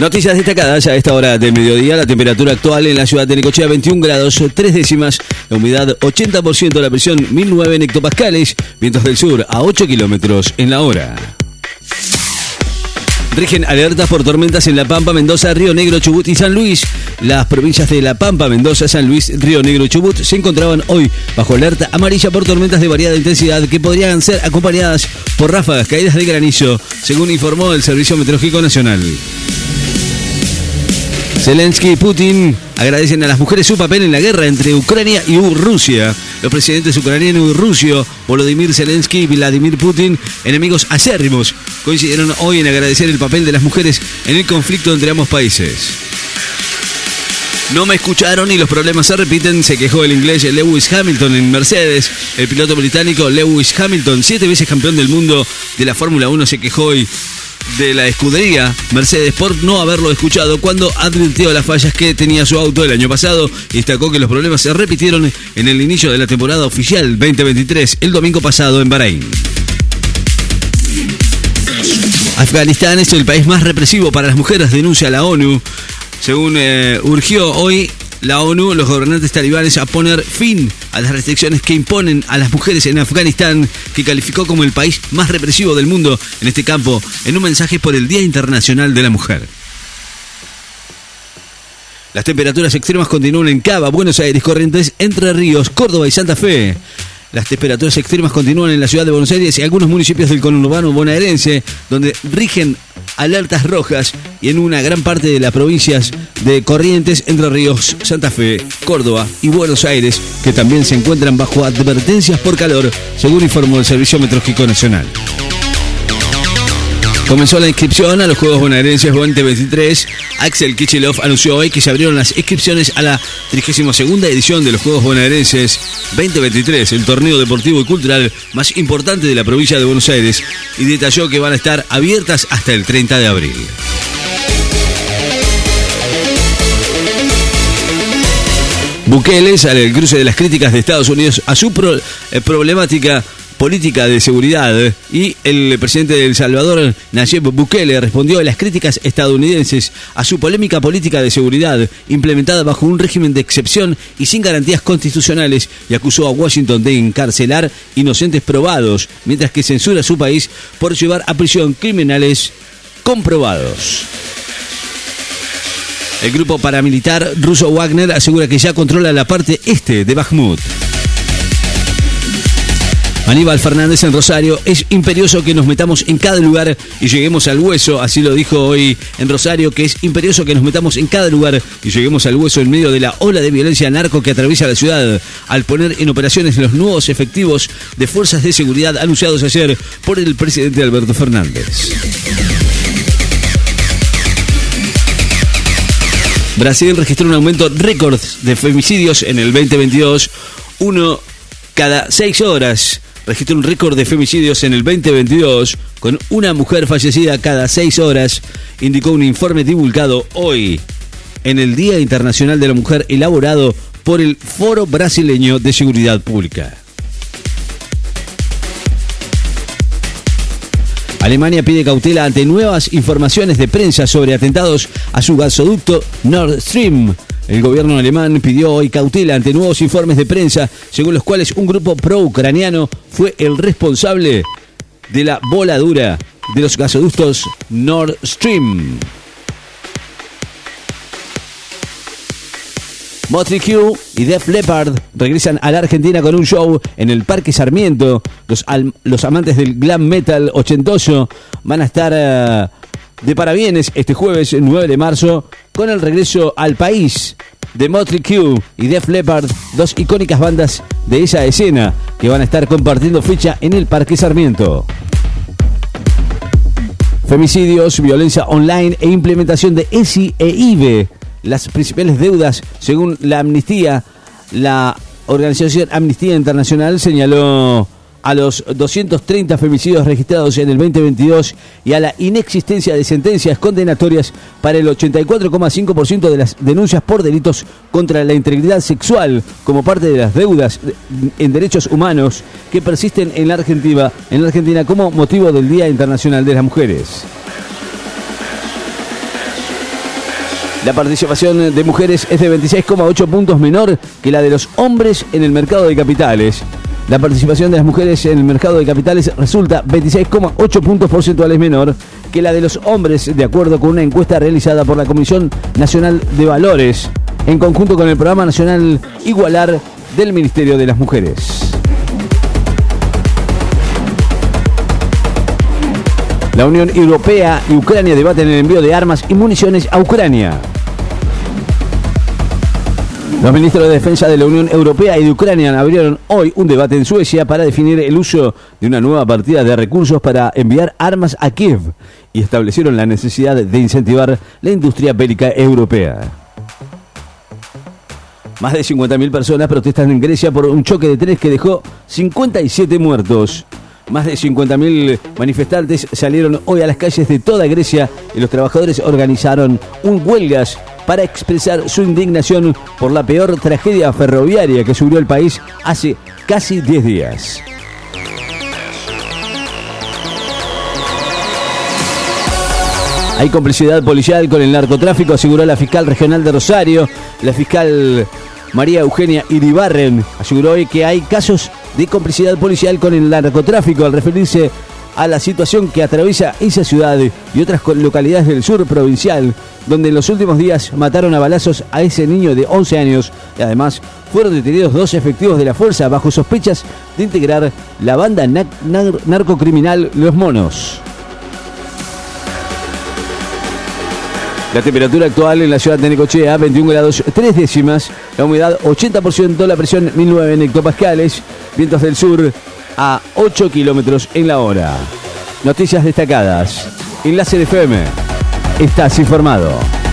Noticias destacadas a esta hora del mediodía. La temperatura actual en la ciudad de Necochea 21 grados 3 décimas. La humedad 80%. La presión 1009 hectopascales. Vientos del sur a 8 kilómetros en la hora. Rigen alertas por tormentas en La Pampa, Mendoza, Río Negro, Chubut y San Luis. Las provincias de La Pampa, Mendoza, San Luis, Río Negro y Chubut se encontraban hoy bajo alerta amarilla por tormentas de variada intensidad que podrían ser acompañadas por ráfagas caídas de granizo, según informó el Servicio Meteorológico Nacional. Zelensky y Putin agradecen a las mujeres su papel en la guerra entre Ucrania y Rusia. Los presidentes ucraniano y ruso, Volodymyr Zelensky y Vladimir Putin, enemigos acérrimos, coincidieron hoy en agradecer el papel de las mujeres en el conflicto entre ambos países. No me escucharon y los problemas se repiten, se quejó el inglés Lewis Hamilton en Mercedes. El piloto británico Lewis Hamilton, siete veces campeón del mundo de la Fórmula 1, se quejó hoy de la escudería Mercedes por no haberlo escuchado cuando advirtió las fallas que tenía su auto el año pasado y destacó que los problemas se repitieron en el inicio de la temporada oficial 2023 el domingo pasado en Bahrein. Afganistán es el país más represivo para las mujeres, denuncia la ONU. Según eh, urgió hoy la ONU, los gobernantes talibanes a poner fin a las restricciones que imponen a las mujeres en Afganistán, que calificó como el país más represivo del mundo en este campo, en un mensaje por el Día Internacional de la Mujer. Las temperaturas extremas continúan en Cava, Buenos Aires, Corrientes, Entre Ríos, Córdoba y Santa Fe. Las temperaturas extremas continúan en la ciudad de Buenos Aires y algunos municipios del conurbano bonaerense, donde rigen alertas rojas y en una gran parte de las provincias de Corrientes, Entre Ríos, Santa Fe, Córdoba y Buenos Aires, que también se encuentran bajo advertencias por calor, según informó el Servicio Meteorológico Nacional. Comenzó la inscripción a los Juegos Bonaerenses 2023. Axel Kichilov anunció hoy que se abrieron las inscripciones a la 32 edición de los Juegos Bonaerenses 2023, el torneo deportivo y cultural más importante de la provincia de Buenos Aires, y detalló que van a estar abiertas hasta el 30 de abril. Bukele sale el cruce de las críticas de Estados Unidos a su eh, problemática política de seguridad y el presidente de El Salvador, Nayib Bukele, respondió a las críticas estadounidenses a su polémica política de seguridad implementada bajo un régimen de excepción y sin garantías constitucionales y acusó a Washington de encarcelar inocentes probados, mientras que censura a su país por llevar a prisión criminales comprobados. El grupo paramilitar ruso Wagner asegura que ya controla la parte este de Bakhmut. Aníbal Fernández en Rosario, es imperioso que nos metamos en cada lugar y lleguemos al hueso, así lo dijo hoy en Rosario, que es imperioso que nos metamos en cada lugar y lleguemos al hueso en medio de la ola de violencia narco que atraviesa la ciudad, al poner en operaciones los nuevos efectivos de fuerzas de seguridad anunciados ayer por el presidente Alberto Fernández. Brasil registró un aumento récord de femicidios en el 2022, uno cada seis horas registró un récord de femicidios en el 2022 con una mujer fallecida cada seis horas, indicó un informe divulgado hoy en el Día Internacional de la Mujer elaborado por el Foro Brasileño de Seguridad Pública. Alemania pide cautela ante nuevas informaciones de prensa sobre atentados a su gasoducto Nord Stream. El gobierno alemán pidió hoy cautela ante nuevos informes de prensa, según los cuales un grupo pro-ucraniano fue el responsable de la voladura de los gasoductos Nord Stream. Motley Crue y Def Leppard regresan a la Argentina con un show en el Parque Sarmiento. Los, los amantes del glam metal ochentoso van a estar eh, de parabienes este jueves 9 de marzo con el regreso al país de Motley Crue y Def Leppard, dos icónicas bandas de esa escena que van a estar compartiendo fecha en el Parque Sarmiento. Femicidios, violencia online e implementación de ESI e IBE, las principales deudas según la amnistía, la organización Amnistía Internacional señaló a los 230 femicidios registrados en el 2022 y a la inexistencia de sentencias condenatorias para el 84,5% de las denuncias por delitos contra la integridad sexual como parte de las deudas en derechos humanos que persisten en la Argentina, en la Argentina como motivo del Día Internacional de las Mujeres. La participación de mujeres es de 26,8 puntos menor que la de los hombres en el mercado de capitales. La participación de las mujeres en el mercado de capitales resulta 26,8 puntos porcentuales menor que la de los hombres, de acuerdo con una encuesta realizada por la Comisión Nacional de Valores, en conjunto con el Programa Nacional Igualar del Ministerio de las Mujeres. La Unión Europea y Ucrania debaten el envío de armas y municiones a Ucrania. Los ministros de Defensa de la Unión Europea y de Ucrania abrieron hoy un debate en Suecia para definir el uso de una nueva partida de recursos para enviar armas a Kiev y establecieron la necesidad de incentivar la industria bélica europea. Más de 50.000 personas protestan en Grecia por un choque de trenes que dejó 57 muertos. Más de 50.000 manifestantes salieron hoy a las calles de toda Grecia y los trabajadores organizaron un huelgas para expresar su indignación por la peor tragedia ferroviaria que sufrió el país hace casi 10 días. Hay complicidad policial con el narcotráfico, aseguró la fiscal regional de Rosario. La fiscal María Eugenia Iribarren aseguró hoy que hay casos de complicidad policial con el narcotráfico al referirse a la situación que atraviesa esa ciudad y otras localidades del sur provincial, donde en los últimos días mataron a balazos a ese niño de 11 años. Y además fueron detenidos dos efectivos de la fuerza bajo sospechas de integrar la banda narcocriminal Los Monos. La temperatura actual en la ciudad de Necochea, 21 grados 3 décimas, la humedad 80%, la presión 1009 hectopascales, vientos del sur a 8 kilómetros en la hora. Noticias destacadas. Enlace de FM. Estás informado.